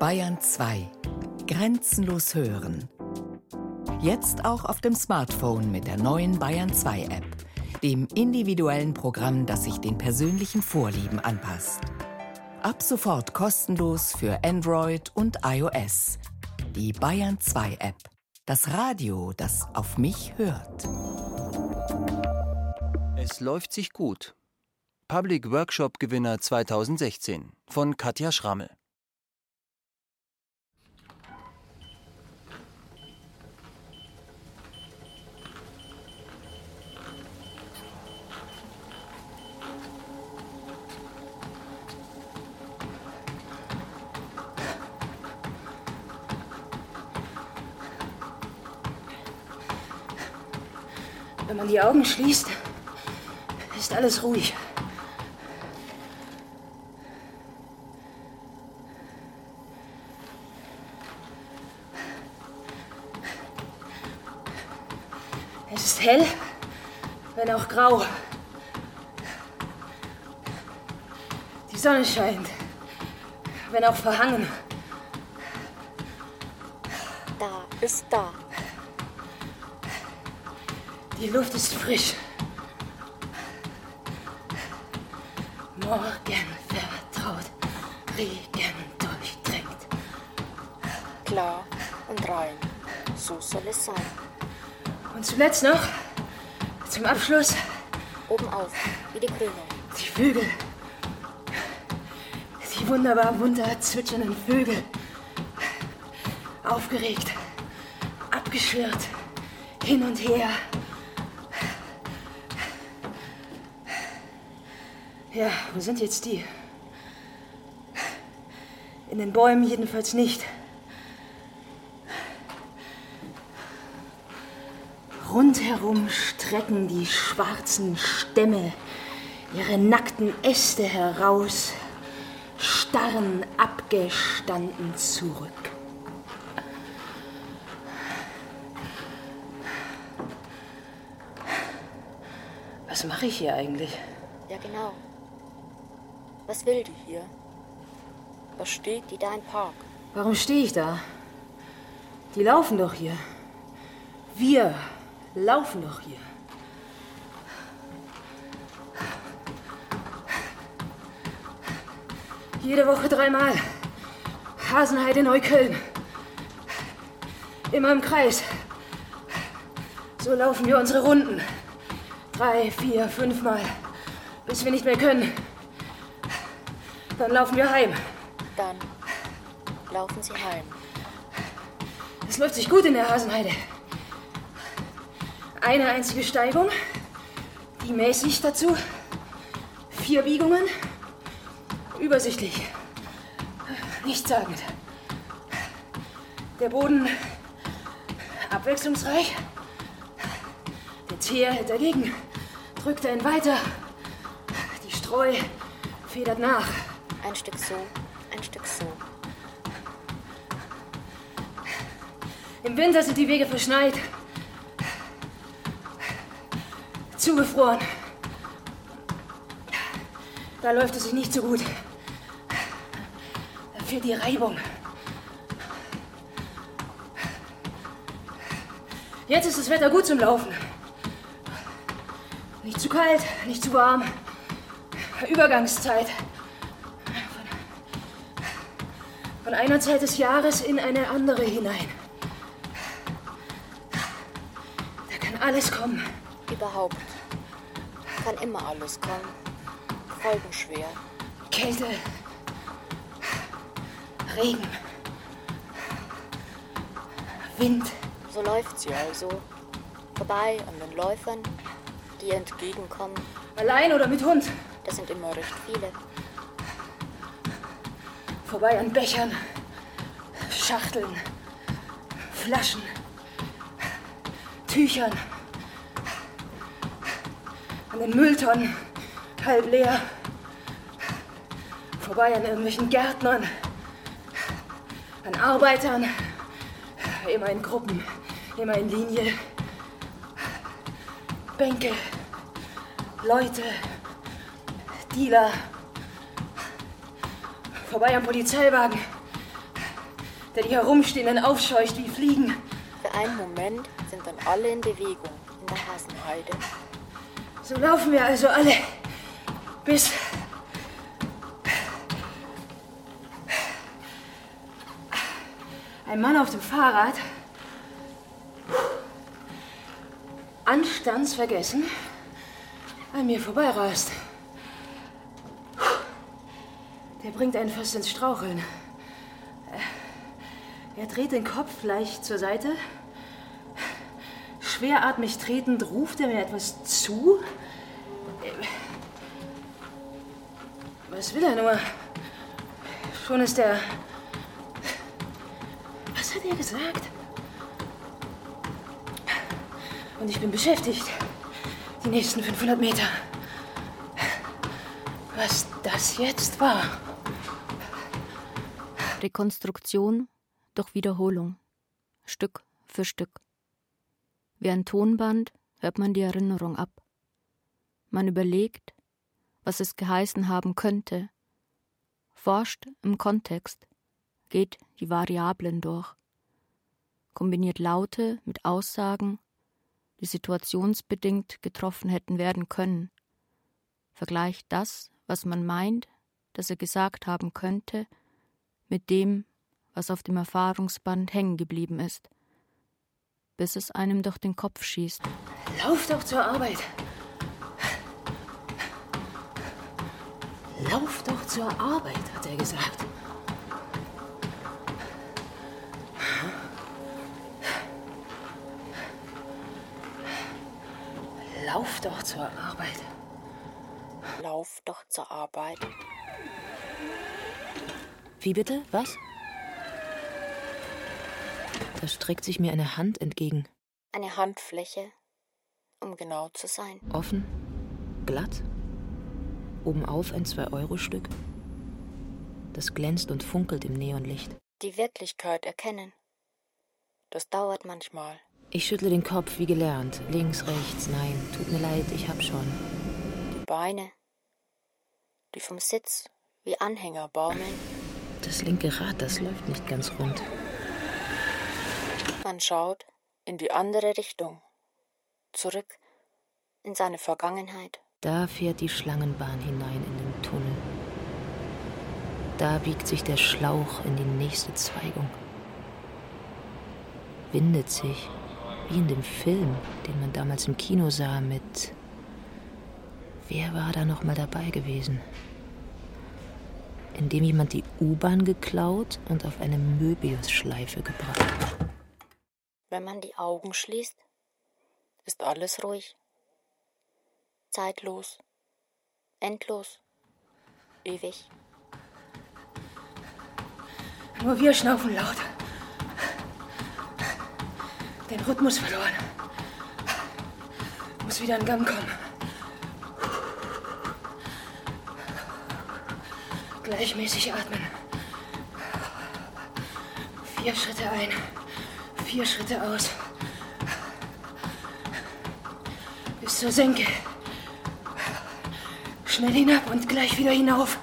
Bayern 2. Grenzenlos hören. Jetzt auch auf dem Smartphone mit der neuen Bayern 2 App, dem individuellen Programm, das sich den persönlichen Vorlieben anpasst. Ab sofort kostenlos für Android und iOS. Die Bayern 2 App. Das Radio, das auf mich hört. Es läuft sich gut. Public Workshop Gewinner 2016 von Katja Schrammel. Wenn man die Augen schließt, ist alles ruhig. Es ist hell, wenn auch grau. Die Sonne scheint, wenn auch verhangen. Da ist da. Die Luft ist frisch. Morgen vertraut, Regen durchdrängt. Klar und rein. So soll es sein. Und zuletzt noch, zum Abschluss, Oben auf, wie die Krönung. die Vögel. Die wunderbar munter zwitschernden Vögel. Aufgeregt, abgeschwirrt, hin und her. Ja, wo sind jetzt die? In den Bäumen jedenfalls nicht. Rundherum strecken die schwarzen Stämme ihre nackten Äste heraus, starren abgestanden zurück. Was mache ich hier eigentlich? Ja, genau. Was will die hier? Was steht die da im Park? Warum stehe ich da? Die laufen doch hier. Wir laufen doch hier. Jede Woche dreimal. Hasenheide, Neukölln. Immer im Kreis. So laufen wir unsere Runden. Drei, vier, fünfmal. Bis wir nicht mehr können. Dann laufen wir heim. Dann laufen sie heim. Es läuft sich gut in der Hasenheide. Eine einzige Steigung, die mäßig dazu. Vier Biegungen, übersichtlich, nichtssagend. Der Boden abwechslungsreich. Der Teer hält dagegen, drückt einen weiter. Die Streu federt nach. Ein Stück so, ein Stück so. Im Winter sind die Wege verschneit. Zugefroren. Da läuft es sich nicht so gut. Da fehlt die Reibung. Jetzt ist das Wetter gut zum Laufen. Nicht zu kalt, nicht zu warm. Übergangszeit. Von, einer Zeit des Jahres in eine andere hinein. Da kann alles kommen. Überhaupt kann immer alles kommen. Folgenschwer. Kälte, Regen, Wind. So läuft sie also. Vorbei an den Läufern, die ihr entgegenkommen. Allein oder mit Hund. Das sind immer recht viele. Vorbei an Bechern, Schachteln, Flaschen, Tüchern. An den Mülltonnen, halb leer. Vorbei an irgendwelchen Gärtnern, an Arbeitern. Immer in Gruppen, immer in Linie. Bänke, Leute, Dealer. Vorbei am Polizeiwagen. der die Herumstehenden aufscheucht wie Fliegen. Für einen Moment sind dann alle in Bewegung in der Hasenheide. So laufen wir also alle bis ein Mann auf dem Fahrrad anstandsvergessen an mir vorbeirast. Der bringt einen fast ins Straucheln. Er dreht den Kopf leicht zur Seite. Schweratmig tretend ruft er mir etwas zu. Was will er nur? Schon ist er. Was hat er gesagt? Und ich bin beschäftigt. Die nächsten 500 Meter. Was das jetzt war. Rekonstruktion durch Wiederholung. Stück für Stück. Wie ein Tonband hört man die Erinnerung ab. Man überlegt, was es geheißen haben könnte, forscht im Kontext, geht die Variablen durch, kombiniert Laute mit Aussagen die situationsbedingt getroffen hätten werden können, vergleicht das, was man meint, dass er gesagt haben könnte, mit dem, was auf dem Erfahrungsband hängen geblieben ist, bis es einem durch den Kopf schießt. Lauf doch zur Arbeit. Lauf doch zur Arbeit, hat er gesagt. Lauf doch zur Arbeit. Lauf doch zur Arbeit. Wie bitte? Was? Da streckt sich mir eine Hand entgegen. Eine Handfläche, um genau zu sein. Offen, glatt, obenauf ein 2-Euro-Stück. Das glänzt und funkelt im Neonlicht. Die Wirklichkeit erkennen. Das dauert manchmal. Ich schüttle den Kopf wie gelernt. Links, rechts, nein. Tut mir leid, ich hab schon. Die Beine, die vom Sitz wie Anhänger baumeln. Das linke Rad, das läuft nicht ganz rund. Man schaut in die andere Richtung. Zurück in seine Vergangenheit. Da fährt die Schlangenbahn hinein in den Tunnel. Da biegt sich der Schlauch in die nächste Zweigung. Windet sich wie in dem Film, den man damals im Kino sah mit. Wer war da noch mal dabei gewesen? In dem jemand die U-Bahn geklaut und auf eine Möbiusschleife gebracht. Wenn man die Augen schließt, ist alles ruhig. Zeitlos. Endlos. Ewig. Nur wir schnaufen laut den Rhythmus verloren. Muss wieder in Gang kommen. Gleichmäßig atmen. Vier Schritte ein, vier Schritte aus. Bis zur Senke. Schnell hinab und gleich wieder hinauf.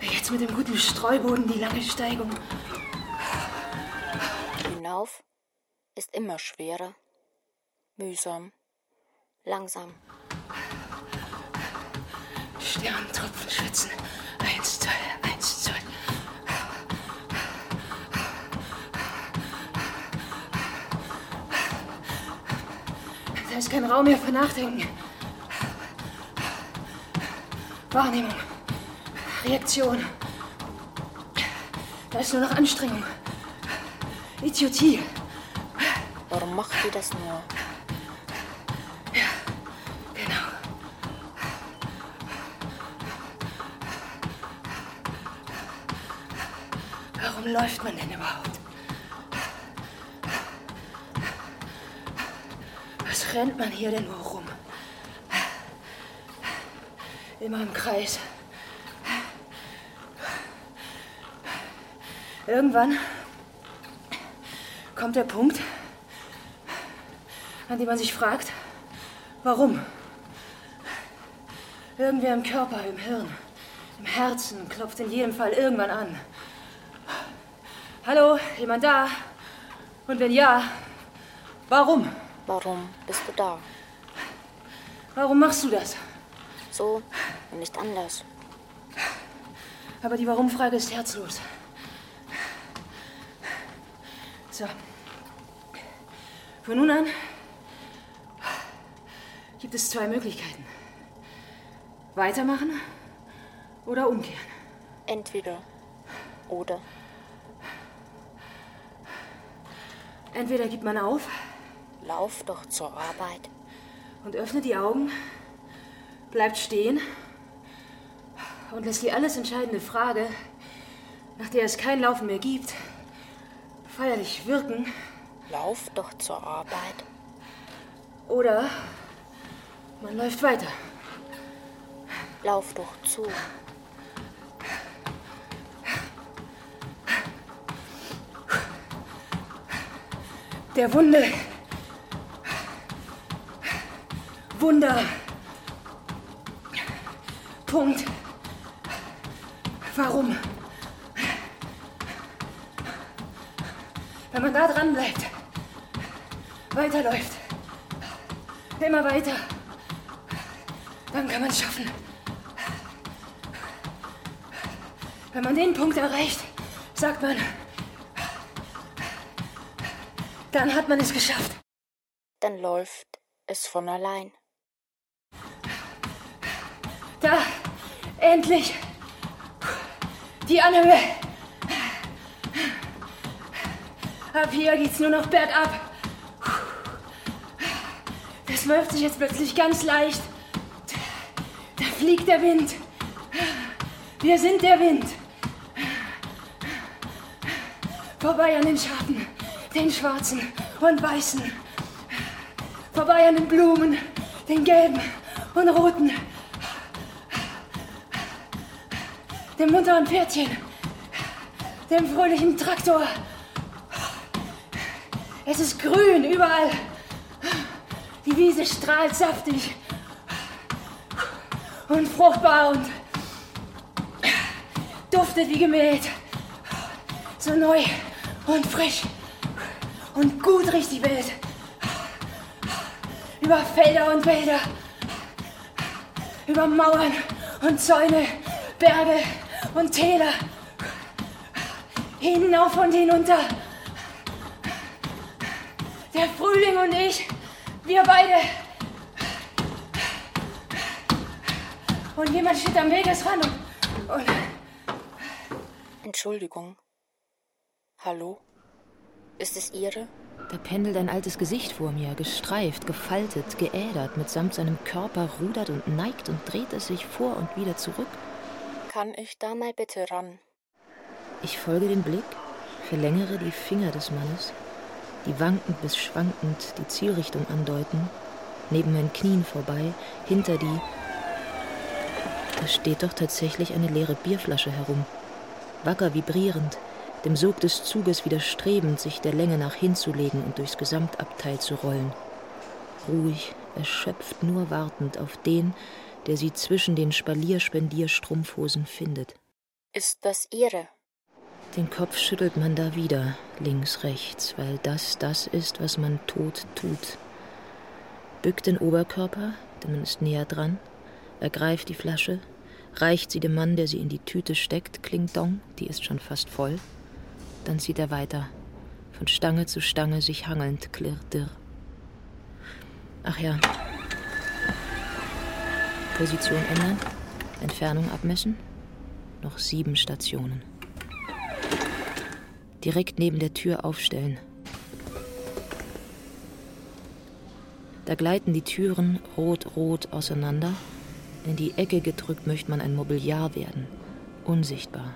Jetzt mit dem guten Streuboden die lange Steigung. Hinauf ist immer schwerer, mühsam, langsam. Sterntropfen schwitzen. Eins, zwei, eins, zwei. Da ist kein Raum mehr für Nachdenken. Wahrnehmung. Reaktion. Da ist nur noch Anstrengung. Idiotie. Warum macht sie das nur? Ja, genau. Warum läuft man denn überhaupt? Rennt man hier denn nur rum? Immer im Kreis. Irgendwann kommt der Punkt, an dem man sich fragt, warum? Irgendwer im Körper, im Hirn, im Herzen klopft in jedem Fall irgendwann an. Hallo, jemand da? Und wenn ja, warum? Warum bist du da? Warum machst du das? So und nicht anders. Aber die Warum-Frage ist herzlos. So. Von nun an gibt es zwei Möglichkeiten. Weitermachen oder umkehren. Entweder oder. Entweder gibt man auf Lauf doch zur Arbeit. und öffnet die Augen, bleibt stehen und lässt die alles entscheidende Frage, nach der es kein Laufen mehr gibt, feierlich wirken. Lauf doch zur Arbeit. Oder man läuft weiter. Lauf doch zu. Der Wunde. Wunder. Punkt. Warum? Wenn man da dran bleibt, weiterläuft, immer weiter, dann kann man es schaffen. Wenn man den Punkt erreicht, sagt man, dann hat man es geschafft. Dann läuft es von allein. Da, endlich. Die Anhöhe. Ab hier geht's nur noch bergab. Das läuft sich jetzt plötzlich ganz leicht. Da fliegt der Wind. Wir sind der Wind. Vorbei an den Schatten, den schwarzen und weißen. Vorbei an den Blumen, den gelben und roten. Dem munteren Pferdchen, dem fröhlichen Traktor. Es ist grün überall. Die Wiese strahlt saftig und fruchtbar und duftet wie gemäht. So neu und frisch und gut riecht die Welt. Über Felder und Wälder, über Mauern und Zäune, Berge und Täler, hinauf und hinunter. Der Frühling und ich, wir beide. Und jemand steht am Wegesrand und, und Entschuldigung. Hallo? Ist es Ihre? Da pendelt ein altes Gesicht vor mir, gestreift, gefaltet, geädert, mitsamt seinem Körper rudert und neigt und dreht es sich vor und wieder zurück. Kann ich da mal bitte ran? Ich folge dem Blick, verlängere die Finger des Mannes, die wankend bis schwankend die Zielrichtung andeuten, neben meinen Knien vorbei, hinter die. Da steht doch tatsächlich eine leere Bierflasche herum, wacker vibrierend, dem Sog des Zuges widerstrebend, sich der Länge nach hinzulegen und durchs Gesamtabteil zu rollen. Ruhig, erschöpft, nur wartend auf den, der sie zwischen den Spalier-Spendier-Strumpfhosen findet. Ist das Ihre? Den Kopf schüttelt man da wieder, links, rechts, weil das das ist, was man tot tut. Bückt den Oberkörper, denn man ist näher dran, ergreift die Flasche, reicht sie dem Mann, der sie in die Tüte steckt, Klingdong, die ist schon fast voll. Dann zieht er weiter, von Stange zu Stange sich hangelnd, klirr, dirr. Ach ja. Position ändern, Entfernung abmessen, noch sieben Stationen. Direkt neben der Tür aufstellen. Da gleiten die Türen rot-rot auseinander. In die Ecke gedrückt möchte man ein Mobiliar werden, unsichtbar.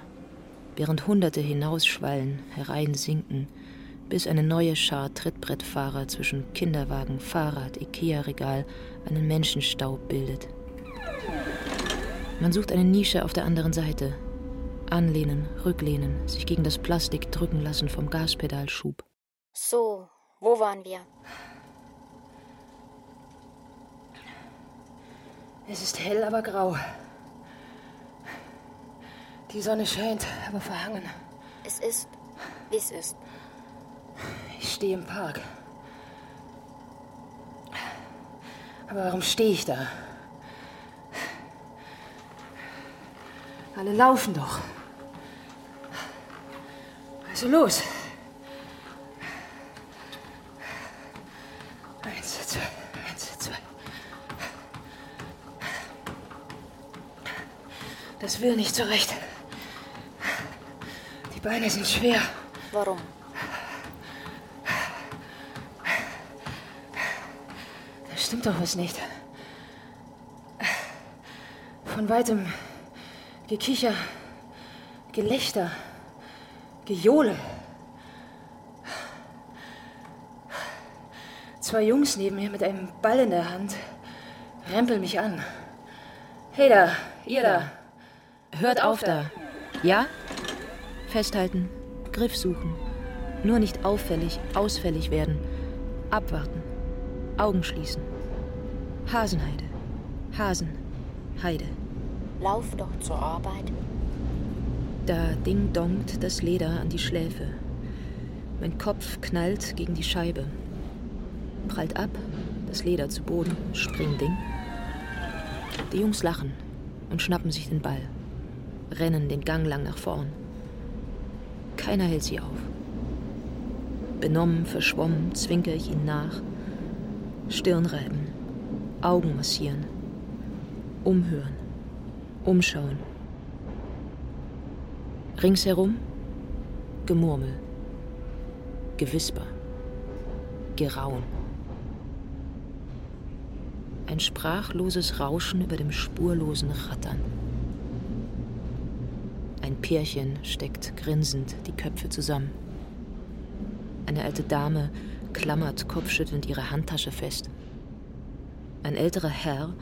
Während Hunderte hinausschwallen, hereinsinken, bis eine neue Schar Trittbrettfahrer zwischen Kinderwagen, Fahrrad, Ikea-Regal einen Menschenstaub bildet. Man sucht eine Nische auf der anderen Seite. Anlehnen, rücklehnen, sich gegen das Plastik drücken lassen vom Gaspedalschub. So, wo waren wir? Es ist hell, aber grau. Die Sonne scheint, aber verhangen. Es ist Wie es ist. Ich stehe im Park. Aber warum stehe ich da? Alle laufen doch. Also los. Eins, zwei, eins, zwei. Das will nicht zurecht. Die Beine sind schwer. Warum? Da stimmt doch was nicht. Von weitem Gekicher, Gelächter, Gejohle. Zwei Jungs neben mir mit einem Ball in der Hand rempeln mich an. Hey da, ihr da. Hört auf da. Ja? Festhalten. Griff suchen. Nur nicht auffällig, ausfällig werden. Abwarten. Augen schließen. Hasenheide. Hasen. Heide. Lauf doch zur Arbeit. Da ding-dongt das Leder an die Schläfe. Mein Kopf knallt gegen die Scheibe. Prallt ab, das Leder zu Boden. Spring-Ding. Die Jungs lachen und schnappen sich den Ball. Rennen den Gang lang nach vorn. Keiner hält sie auf. Benommen, verschwommen, zwinker ich ihnen nach. Stirn reiben, Augen massieren, umhören, umschauen. Ringsherum Gemurmel, Gewisper, Geraun. Ein sprachloses Rauschen über dem spurlosen Rattern. Ein Pärchen steckt grinsend die Köpfe zusammen. Eine alte Dame klammert kopfschüttelnd ihre Handtasche fest. Ein älterer Herr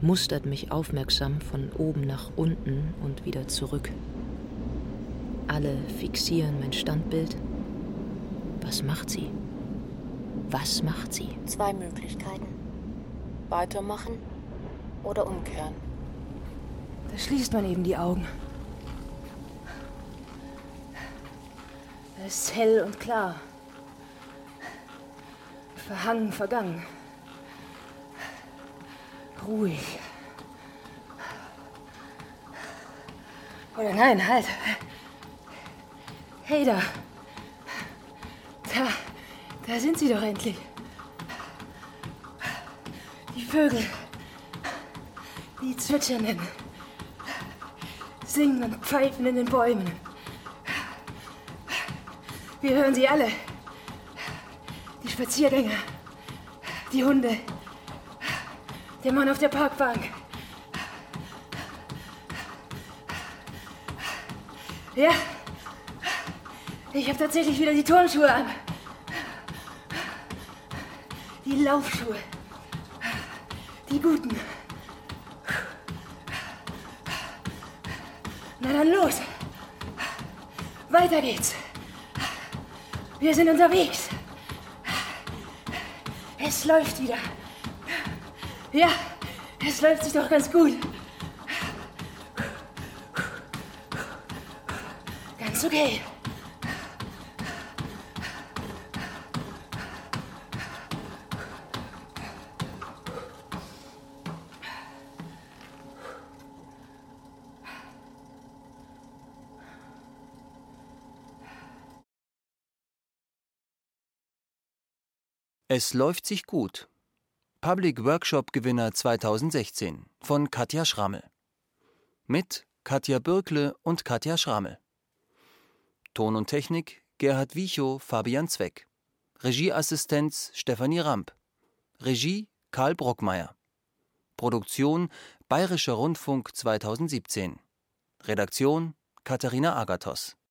mustert mich aufmerksam von oben nach unten und wieder zurück. Alle fixieren mein Standbild. Was macht sie? Was macht sie? Zwei Möglichkeiten. Weitermachen oder umkehren. Da schließt man eben die Augen. Es ist hell und klar. Verhangen, vergangen. Ruhig. Oder nein, halt. Hey da. Da, da sind sie doch endlich. Die Vögel. Die zwitschernden. Singen und pfeifen in den Bäumen. Wir hören sie alle. Die Spaziergänger. Die Hunde. Der Mann auf der Parkbank. Ja. Ich habe tatsächlich wieder die Turnschuhe an. Die Laufschuhe. Die guten. Na dann los. Weiter geht's. Wir sind unterwegs. Es läuft wieder. Ja, es läuft sich doch ganz gut. Ganz okay. Es läuft sich gut. Public Workshop Gewinner 2016 von Katja Schrammel. Mit Katja Bürkle und Katja Schrammel. Ton und Technik Gerhard Wiechow, Fabian Zweck. Regieassistenz Stefanie Ramp. Regie Karl Brockmeier. Produktion Bayerischer Rundfunk 2017. Redaktion Katharina Agathos